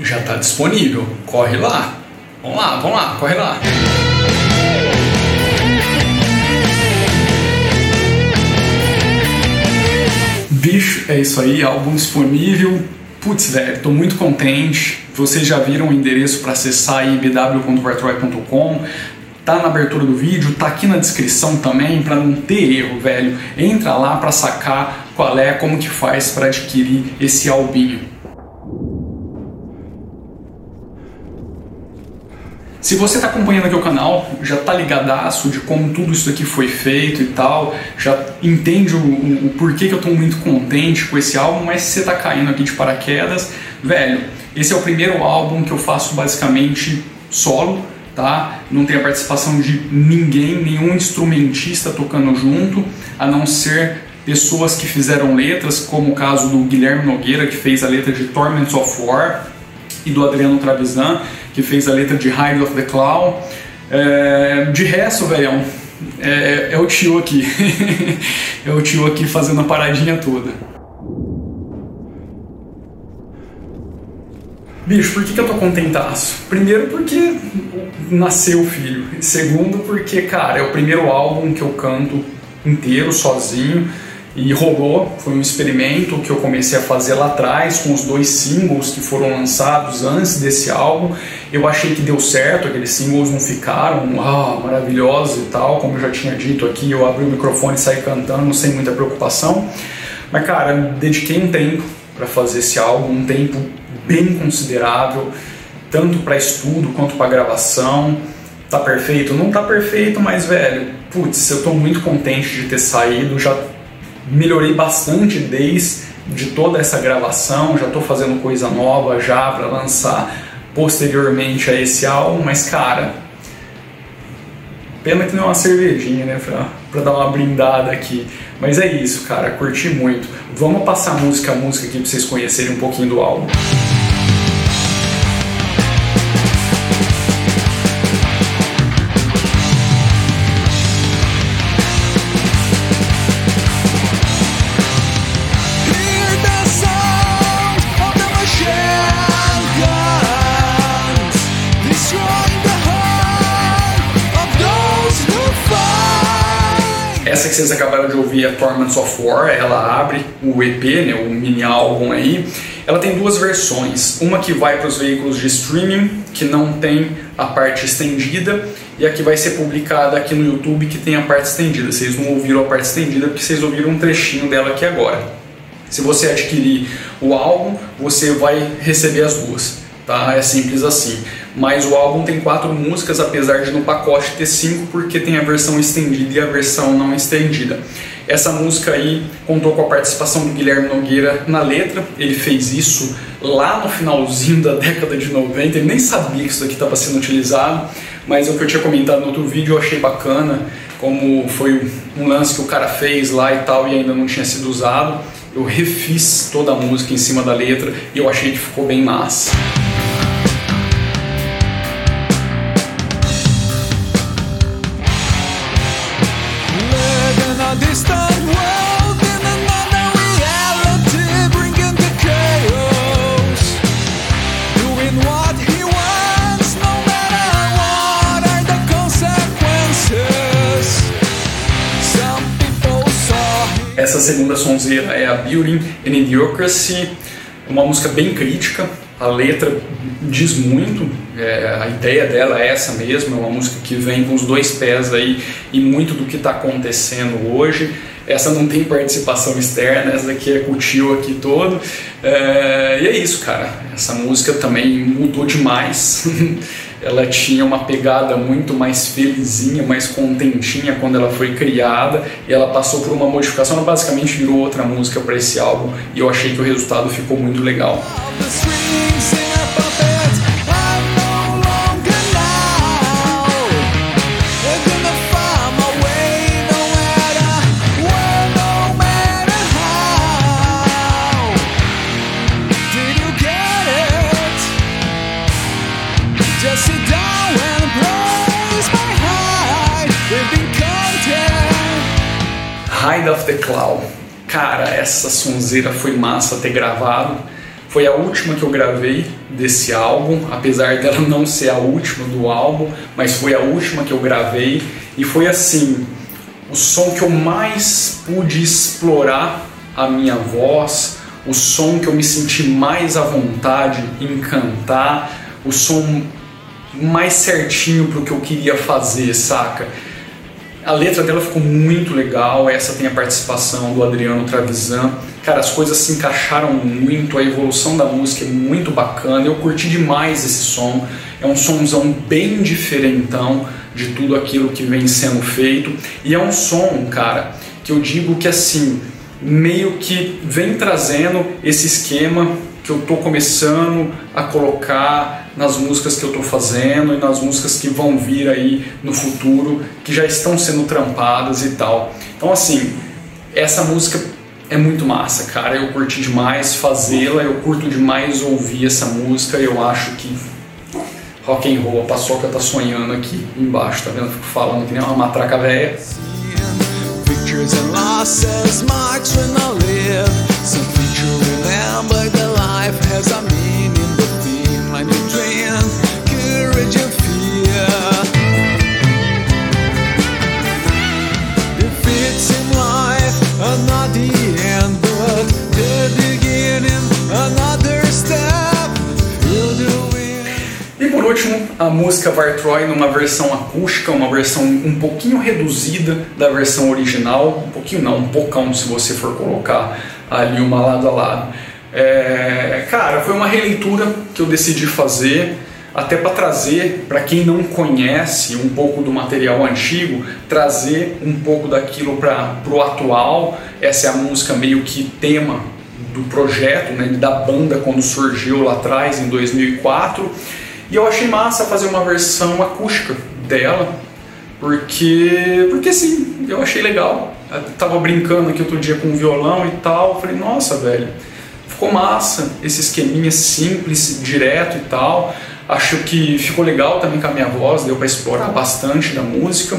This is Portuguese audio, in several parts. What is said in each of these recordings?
já está disponível. Corre lá. Vamos lá, vamos lá, corre lá. Bicho, é isso aí, álbum disponível. Putz, velho, tô muito contente. Vocês já viram o endereço para acessar aí bw.vartroy.com. Tá na abertura do vídeo, tá aqui na descrição também para não ter erro, velho. Entra lá para sacar qual é, como que faz para adquirir esse albinho. Se você está acompanhando aqui o canal, já está ligadaço de como tudo isso aqui foi feito e tal, já entende o, o, o porquê que eu estou muito contente com esse álbum, mas se você está caindo aqui de paraquedas, velho, esse é o primeiro álbum que eu faço basicamente solo, tá? Não tem a participação de ninguém, nenhum instrumentista tocando junto, a não ser pessoas que fizeram letras, como o caso do Guilherme Nogueira, que fez a letra de Torments of War, e do Adriano Travisan, que fez a letra de Hide of the Claw. É, de resto, velhão, é, é o tio aqui. é o tio aqui fazendo a paradinha toda. Bicho, por que, que eu tô contentaço? Primeiro porque nasceu o filho. Segundo porque, cara, é o primeiro álbum que eu canto inteiro, sozinho e rolou. Foi um experimento que eu comecei a fazer lá atrás com os dois singles que foram lançados antes desse álbum. Eu achei que deu certo, aqueles singles não ficaram ah, maravilhosos e tal, como eu já tinha dito aqui. Eu abri o microfone e saí cantando sem muita preocupação. Mas, cara, dediquei um tempo para fazer esse álbum, um tempo bem considerável, tanto para estudo quanto para gravação. Tá perfeito? Não tá perfeito, mas velho, putz, eu tô muito contente de ter saído, já melhorei bastante desde de toda essa gravação, já estou fazendo coisa nova já para lançar posteriormente a esse álbum, mas cara, pena que não é uma cervejinha, né, pra, pra dar uma brindada aqui. Mas é isso, cara, curti muito. Vamos passar música a música aqui pra vocês conhecerem um pouquinho do álbum. Essa que vocês acabaram de ouvir é Torments of War, ela abre o EP, né, o mini álbum aí. Ela tem duas versões, uma que vai para os veículos de streaming, que não tem a parte estendida, e a que vai ser publicada aqui no YouTube, que tem a parte estendida. Vocês não ouviram a parte estendida porque vocês ouviram um trechinho dela aqui agora. Se você adquirir o álbum, você vai receber as duas tá? É simples assim. Mas o álbum tem quatro músicas, apesar de no pacote ter cinco, porque tem a versão estendida e a versão não estendida. Essa música aí contou com a participação do Guilherme Nogueira na letra. Ele fez isso lá no finalzinho da década de 90. Ele nem sabia que isso aqui estava sendo utilizado, mas o que eu tinha comentado no outro vídeo eu achei bacana, como foi um lance que o cara fez lá e tal e ainda não tinha sido usado. Eu refiz toda a música em cima da letra e eu achei que ficou bem massa. Essa segunda sonzeira é a Building an Idiocracy, uma música bem crítica, a letra diz muito, é, a ideia dela é essa mesmo, é uma música que vem com os dois pés aí e muito do que está acontecendo hoje. Essa não tem participação externa, essa daqui é com o tio aqui todo. É, e é isso, cara. Essa música também mudou demais. ela tinha uma pegada muito mais felizinha, mais contentinha quando ela foi criada e ela passou por uma modificação, ela basicamente virou outra música para esse álbum e eu achei que o resultado ficou muito legal. Hide of the Cloud. Cara, essa sonzeira foi massa ter gravado, Foi a última que eu gravei desse álbum, apesar dela não ser a última do álbum, mas foi a última que eu gravei e foi assim, o som que eu mais pude explorar a minha voz, o som que eu me senti mais à vontade em cantar, o som mais certinho para o que eu queria fazer, saca? A letra dela ficou muito legal, essa tem a participação do Adriano Travisan. Cara, as coisas se encaixaram muito, a evolução da música é muito bacana, eu curti demais esse som. É um somzão bem diferentão de tudo aquilo que vem sendo feito. E é um som, cara, que eu digo que assim, meio que vem trazendo esse esquema que eu tô começando a colocar nas músicas que eu tô fazendo e nas músicas que vão vir aí no futuro, que já estão sendo trampadas e tal. Então assim, essa música é muito massa, cara. Eu curti demais fazê-la, eu curto demais ouvir essa música. Eu acho que rock and roll, a paçoca tá sonhando aqui embaixo, tá vendo? Fico falando que nem uma matraca velha. Último, a música Vartroy numa versão acústica, uma versão um pouquinho reduzida da versão original, um pouquinho não, um pocão se você for colocar ali uma lado a lado. É, cara, foi uma releitura que eu decidi fazer, até para trazer, para quem não conhece um pouco do material antigo, trazer um pouco daquilo para o atual. Essa é a música meio que tema do projeto, né, da banda quando surgiu lá atrás, em 2004. E eu achei massa fazer uma versão acústica dela, porque, porque sim, eu achei legal. Eu tava brincando aqui outro dia com o violão e tal, falei, nossa, velho, ficou massa esse esqueminha simples, direto e tal. Acho que ficou legal também com a minha voz, deu para explorar bastante da música.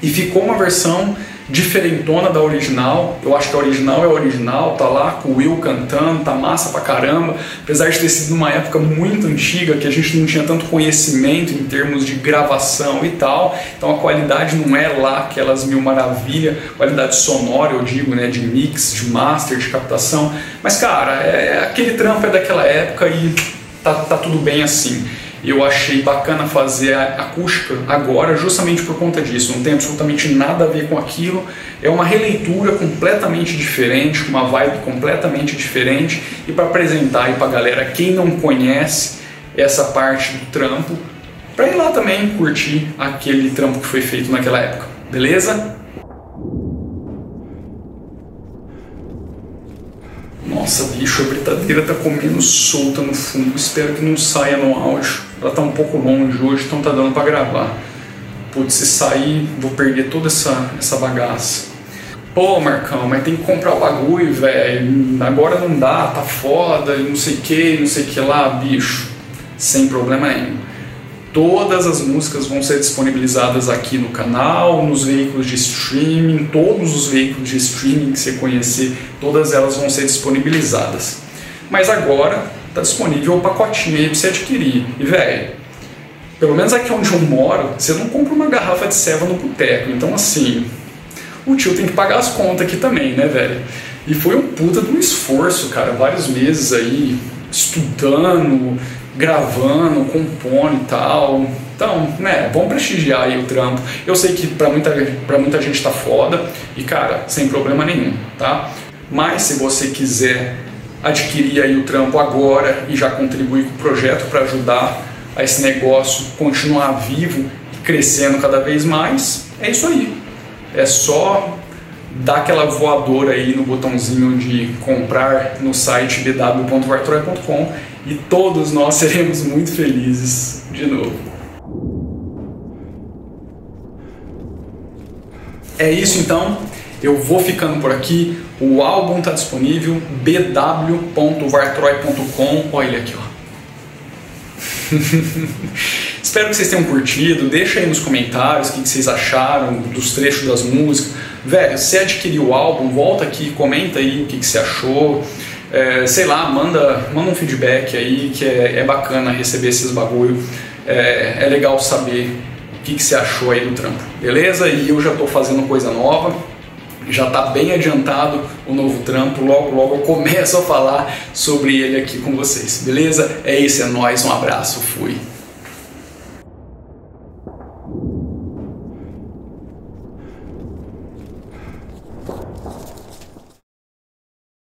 E ficou uma versão diferentona da original. Eu acho que a original é a original, tá lá com o Will cantando, tá massa pra caramba. Apesar de ter sido numa época muito antiga, que a gente não tinha tanto conhecimento em termos de gravação e tal, então a qualidade não é lá aquelas mil maravilha, qualidade sonora, eu digo, né, de mix, de master, de captação. Mas cara, é, aquele trampo é daquela época e tá, tá tudo bem assim eu achei bacana fazer a acústica agora justamente por conta disso. Não tem absolutamente nada a ver com aquilo. É uma releitura completamente diferente, uma vibe completamente diferente e para apresentar aí para galera quem não conhece essa parte do trampo, para ir lá também curtir aquele trampo que foi feito naquela época. Beleza? Nossa, bicho, a britadeira tá comendo solta no fundo. Espero que não saia no áudio. Ela tá um pouco longe hoje, então tá dando para gravar. Putz, se sair, vou perder toda essa, essa bagaça. Pô, Marcão, mas tem que comprar o bagulho, velho. Agora não dá, tá foda, não sei o que, não sei o que lá, bicho. Sem problema nenhum. Todas as músicas vão ser disponibilizadas aqui no canal, nos veículos de streaming, todos os veículos de streaming que você conhecer, todas elas vão ser disponibilizadas. Mas agora tá disponível o pacotinho aí pra você adquirir. E velho, pelo menos aqui onde eu moro, você não compra uma garrafa de ceva no boteco. Então assim, o tio tem que pagar as contas aqui também, né, velho? E foi um puta de um esforço, cara, vários meses aí estudando, gravando, compondo e tal. Então, né, vamos prestigiar aí o trampo. Eu sei que pra muita, pra muita gente tá foda e, cara, sem problema nenhum, tá? Mas se você quiser adquirir aí o trampo agora e já contribuir com o projeto para ajudar a esse negócio continuar vivo e crescendo cada vez mais, é isso aí. É só dar aquela voadora aí no botãozinho de comprar no site bw.vartroy.com e todos nós seremos muito felizes de novo. É isso então, eu vou ficando por aqui. O álbum está disponível bw.vartroy.com. Olha ele aqui, ó. Espero que vocês tenham curtido. Deixa aí nos comentários o que vocês acharam dos trechos das músicas. Velho, se adquiriu o álbum, volta aqui, comenta aí o que você achou. é, sei lá, manda, manda um feedback aí que é, é bacana receber esses bagulho. É, é legal saber o que, que você achou aí do trampo, beleza? E eu já estou fazendo coisa nova, já está bem adiantado o novo trampo, logo logo eu começo a falar sobre ele aqui com vocês, beleza? É isso, é nóis, um abraço, fui.